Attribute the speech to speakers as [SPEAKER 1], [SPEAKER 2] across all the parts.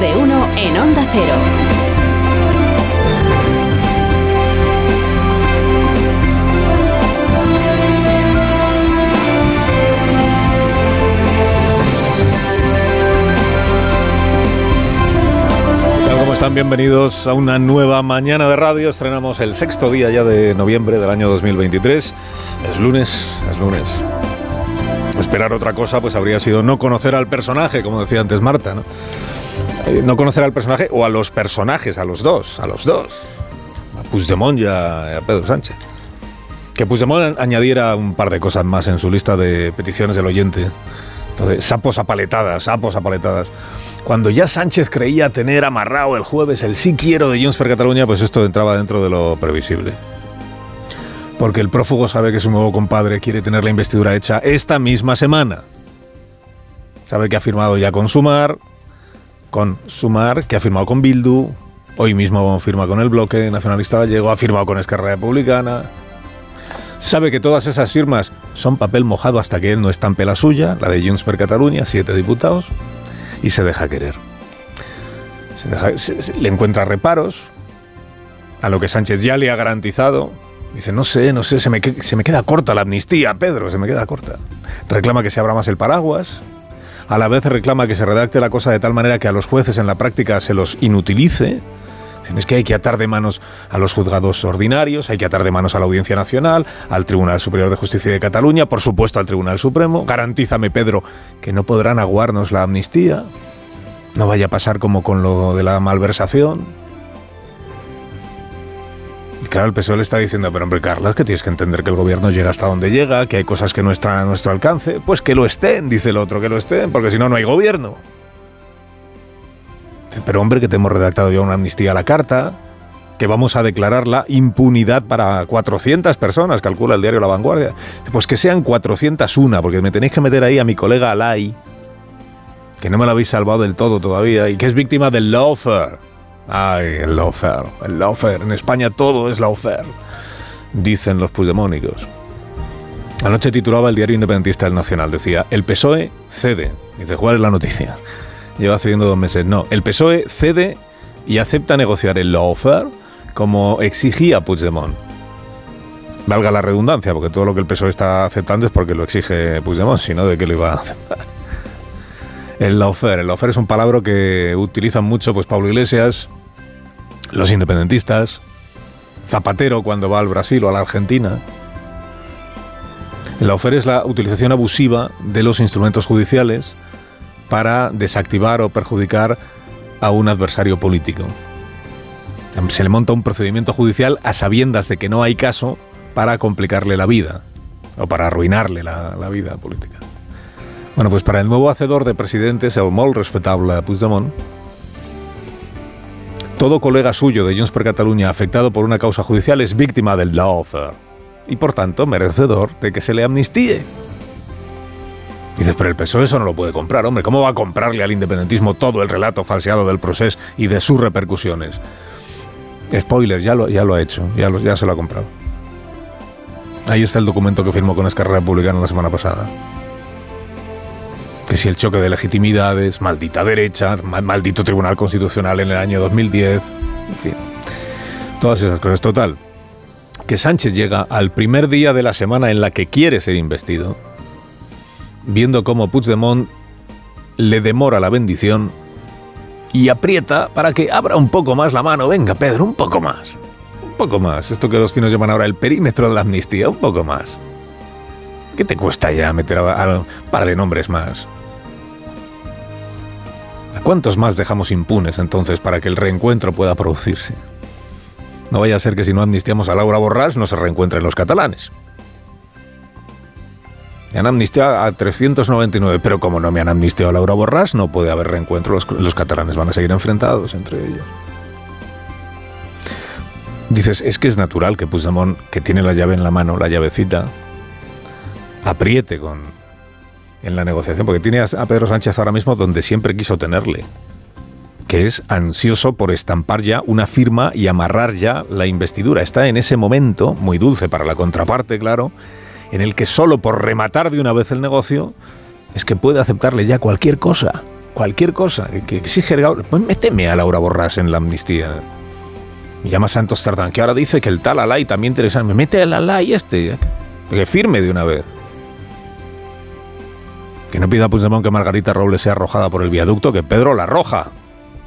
[SPEAKER 1] De uno en Onda Cero.
[SPEAKER 2] ¿Cómo están? Bienvenidos a una nueva mañana de radio. Estrenamos el sexto día ya de noviembre del año 2023. Es lunes, es lunes. Esperar otra cosa pues habría sido no conocer al personaje, como decía antes Marta, ¿no? Eh, no conocer al personaje o a los personajes, a los dos, a los dos. A Puigdemont y a, Pedro Sánchez. Que Puigdemont añadiera un par de cosas más en su lista de peticiones del oyente. Entonces, sapos apaletadas, sapos apaletadas. Cuando ya Sánchez creía tener amarrado el jueves el sí quiero de Junts per Cataluña, pues esto entraba dentro de lo previsible. Porque el prófugo sabe que su nuevo compadre quiere tener la investidura hecha esta misma semana. Sabe que ha firmado ya con Sumar, con Sumar, que ha firmado con Bildu, hoy mismo firma con el bloque nacionalista gallego, ha firmado con Esquerra Republicana. Sabe que todas esas firmas son papel mojado hasta que él no estampe la suya, la de Junts per Cataluña, siete diputados y se deja querer. Se se- le encuentra reparos a lo que Sánchez ya le ha garantizado. Dice, no sé, no sé, se me, se me queda corta la amnistía, Pedro, se me queda corta. Reclama que se abra más el paraguas. A la vez reclama que se redacte la cosa de tal manera que a los jueces en la práctica se los inutilice. Es que hay que atar de manos a los juzgados ordinarios, hay que atar de manos a la Audiencia Nacional, al Tribunal Superior de Justicia de Cataluña, por supuesto al Tribunal Supremo. Garantízame, Pedro, que no podrán aguarnos la amnistía. No vaya a pasar como con lo de la malversación. Claro, el PSOE le está diciendo, pero hombre, Carlos, que tienes que entender que el gobierno llega hasta donde llega, que hay cosas que no están a nuestro alcance. Pues que lo estén, dice el otro, que lo estén, porque si no, no hay gobierno. Pero hombre, que te hemos redactado ya una amnistía a la carta, que vamos a declarar la impunidad para 400 personas, calcula el diario La Vanguardia. Pues que sean 401, porque me tenéis que meter ahí a mi colega Alay, que no me lo habéis salvado del todo todavía, y que es víctima del lawfare. Ay, el lawfare, el lawfare. En España todo es lawfare, dicen los puigdemónicos. Anoche titulaba el diario independentista El Nacional, decía, el PSOE cede. Dice, ¿cuál es la noticia? Lleva cediendo dos meses. No, el PSOE cede y acepta negociar el lawfare como exigía Puigdemont. Valga la redundancia, porque todo lo que el PSOE está aceptando es porque lo exige Puigdemont, si no, ¿de qué lo iba a aceptar? El lawfare. El lawfare es un palabra que utilizan mucho pues Pablo Iglesias, los independentistas, Zapatero cuando va al Brasil o a la Argentina. El lawfare es la utilización abusiva de los instrumentos judiciales para desactivar o perjudicar a un adversario político. Se le monta un procedimiento judicial a sabiendas de que no hay caso para complicarle la vida o para arruinarle la, la vida política. Bueno, pues para el nuevo hacedor de presidentes, el molt respetable Puigdemont, todo colega suyo de Junts per Cataluña afectado por una causa judicial es víctima del lawfare y por tanto merecedor de que se le amnistíe. Dices, pero el PSOE eso no lo puede comprar, hombre. ¿Cómo va a comprarle al independentismo todo el relato falseado del proceso y de sus repercusiones? Spoiler, ya lo, ya lo ha hecho, ya, ya se lo ha comprado. Ahí está el documento que firmó con Esquerra Republicana la semana pasada. Que si el choque de legitimidades, maldita derecha, ma- maldito Tribunal Constitucional en el año 2010, en fin. Todas esas cosas. Total, que Sánchez llega al primer día de la semana en la que quiere ser investido, viendo cómo Puigdemont le demora la bendición y aprieta para que abra un poco más la mano. Venga, Pedro, un poco más. Un poco más. Esto que los finos llaman ahora el perímetro de la amnistía, un poco más. ¿Qué te cuesta ya meter a un par de nombres más? ¿A cuántos más dejamos impunes entonces para que el reencuentro pueda producirse? No vaya a ser que si no amnistiamos a Laura Borràs no se reencuentren los catalanes. Me han amnistiado a 399, pero como no me han amnistiado a Laura Borràs, no puede haber reencuentro. Los, los catalanes van a seguir enfrentados entre ellos. Dices, es que es natural que Puigdemont, que tiene la llave en la mano, la llavecita, apriete con, en la negociación, porque tiene a Pedro Sánchez ahora mismo donde siempre quiso tenerle, que es ansioso por estampar ya una firma y amarrar ya la investidura. Está en ese momento, muy dulce para la contraparte, claro, en el que solo por rematar de una vez el negocio es que puede aceptarle ya cualquier cosa. cualquier cosa que exige, pues méteme a Laura Borrás en la amnistía. Me llama Santos Tardán, que ahora dice que el tal Alay también interesa. Me mete el Alay este, que firme de una vez. Que no pida a Puigdemont que Margarita Robles sea arrojada por el viaducto, que Pedro la arroja.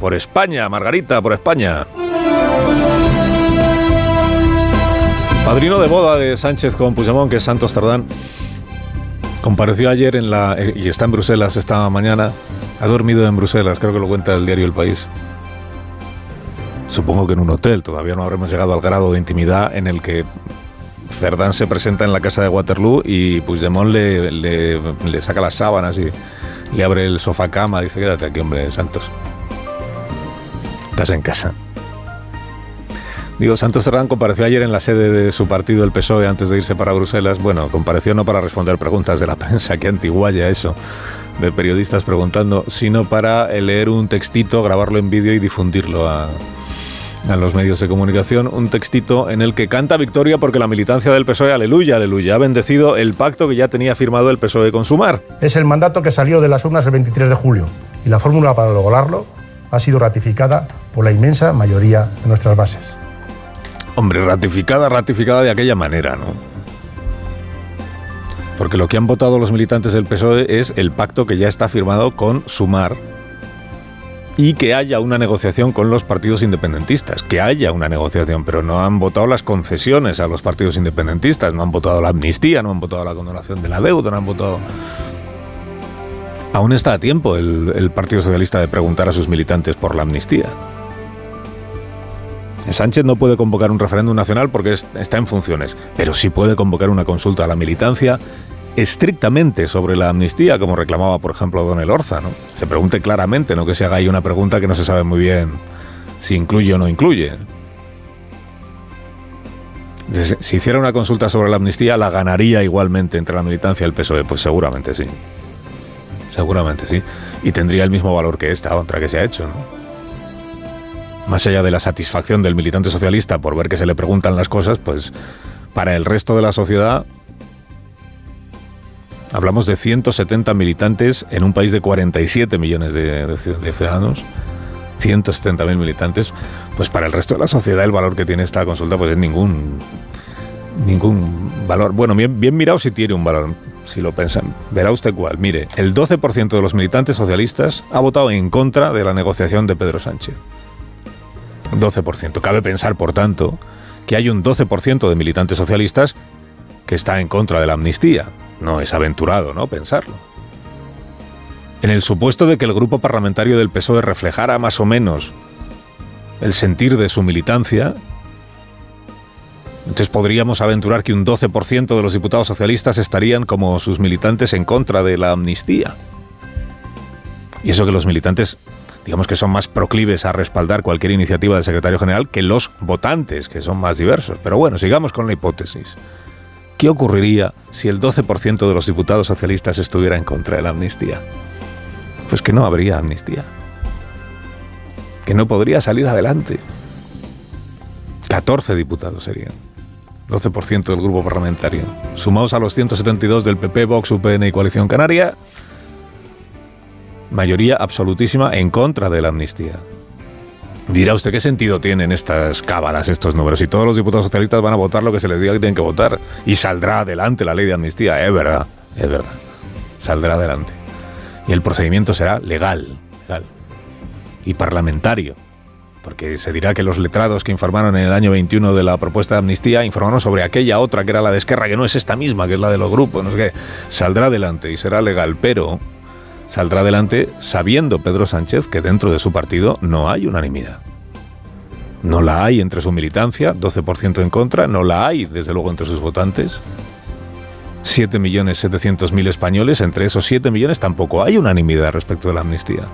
[SPEAKER 2] Por España, Margarita, por España. Padrino de boda de Sánchez con Puigdemont, que es Santos Tardán, compareció ayer en la y está en Bruselas esta mañana. Ha dormido en Bruselas, creo que lo cuenta el diario El País. Supongo que en un hotel. Todavía no habremos llegado al grado de intimidad en el que Cerdán se presenta en la casa de Waterloo y Puigdemont le, le, saca las sábanas y le abre el sofá cama. Dice, quédate aquí, hombre, Santos. Estás en casa. Digo, Santos Cerdán compareció ayer en la sede de su partido, el PSOE, antes de irse para Bruselas. Bueno, compareció no para responder preguntas de la prensa, que antiguaya eso, de periodistas preguntando, sino para leer un textito, grabarlo en vídeo y difundirlo a, a los medios de comunicación un textito en el que canta victoria porque la militancia del PSOE, aleluya, aleluya, ha bendecido el pacto que ya tenía firmado el PSOE con Sumar.
[SPEAKER 1] Es el mandato que salió de las urnas el 23 de julio y la fórmula para lograrlo ha sido ratificada por la inmensa mayoría de nuestras bases.
[SPEAKER 2] Hombre, ratificada, ratificada de aquella manera, ¿no? Porque lo que han votado los militantes del PSOE es el pacto que ya está firmado con Sumar y que haya una negociación con los partidos independentistas, que haya una negociación, pero no han votado las concesiones a los partidos independentistas, no han votado la amnistía, no han votado la condonación de la deuda, no han votado... Aún está a tiempo el, Partido Socialista de preguntar a sus militantes por la amnistía. Sánchez no puede convocar un referéndum nacional porque está en funciones, pero sí puede convocar una consulta a la militancia estrictamente sobre la amnistía, como reclamaba, por ejemplo, Don Elorza. ¿no? Se pregunte claramente, no que se haga ahí una pregunta que no se sabe muy bien si incluye o no incluye. Si hiciera una consulta sobre la amnistía, ¿la ganaría igualmente entre la militancia y el PSOE? Pues seguramente sí. Seguramente sí. Y tendría el mismo valor que esta otra que se ha hecho, ¿no? Más allá de la satisfacción del militante socialista por ver que se le preguntan las cosas, pues para el resto de la sociedad Hablamos de 170 militantes en un país de 47 millones de, ciudadanos. 170.000 militantes, pues para el resto de la sociedad el valor que tiene esta consulta pues es ningún ningún valor. Bueno, bien, bien mirado si tiene un valor, si lo pensan. Verá usted cuál. Mire, el 12% de los militantes socialistas ha votado en contra de la negociación de Pedro Sánchez. 12%. Cabe pensar, por tanto, que hay un 12% de militantes socialistas que está en contra de la amnistía. No es aventurado, ¿no? Pensarlo. En el supuesto de que el grupo parlamentario del PSOE reflejara más o menos el sentir de su militancia, entonces podríamos aventurar que un 12% de los diputados socialistas estarían como sus militantes en contra de la amnistía. Y eso que los militantes, digamos que son más proclives a respaldar cualquier iniciativa del secretario general que los votantes, que son más diversos. Pero bueno, sigamos con la hipótesis. ¿Qué ocurriría si el 12% de los diputados socialistas estuviera en contra de la amnistía? Pues que no habría amnistía. Que no podría salir adelante. 14 diputados serían. 12% del grupo parlamentario. Sumados a los 172 del PP, Vox, UPN y Coalición Canaria, mayoría absolutísima en contra de la amnistía. Dirá usted qué sentido tienen estas cábalas, estos números. Y todos los diputados socialistas van a votar lo que se les diga que tienen que votar. Y saldrá adelante la ley de amnistía. Es verdad, es verdad. Saldrá adelante. Y el procedimiento será legal, legal. Y parlamentario. Porque se dirá que los letrados que informaron en el año 21 de la propuesta de amnistía informaron sobre aquella otra que era la de Esquerra, que no es esta misma, que es la de los grupos, no sé qué. Saldrá adelante y será legal, pero saldrá adelante sabiendo Pedro Sánchez que dentro de su partido no hay unanimidad. No la hay entre su militancia, 12% en contra, no la hay desde luego entre sus votantes. 7.700.000 españoles, entre esos 7 millones tampoco hay unanimidad respecto de la amnistía.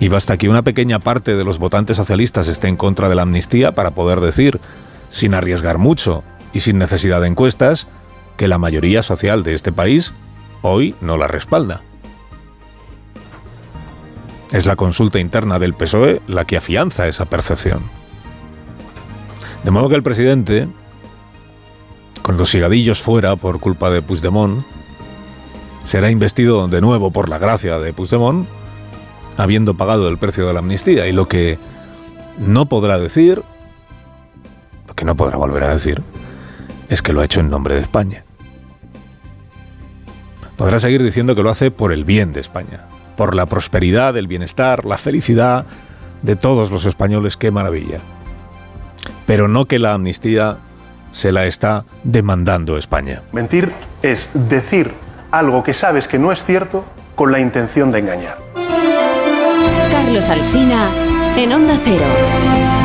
[SPEAKER 2] Y basta que una pequeña parte de los votantes socialistas esté en contra de la amnistía para poder decir, sin arriesgar mucho y sin necesidad de encuestas, que la mayoría social de este país hoy no la respalda. Es la consulta interna del PSOE la que afianza esa percepción. De modo que el presidente, con los sigadillos fuera por culpa de Puigdemont, será investido de nuevo por la gracia de Puigdemont, habiendo pagado el precio de la amnistía. Y lo que no podrá decir, lo que no podrá volver a decir, es que lo ha hecho en nombre de España. Podrá seguir diciendo que lo hace por el bien de España, por la prosperidad, el bienestar, la felicidad de todos los españoles, qué maravilla. Pero no que la amnistía se la está demandando España.
[SPEAKER 1] Mentir es decir algo que sabes que no es cierto con la intención de engañar.
[SPEAKER 3] Carlos Alsina en Onda Cero.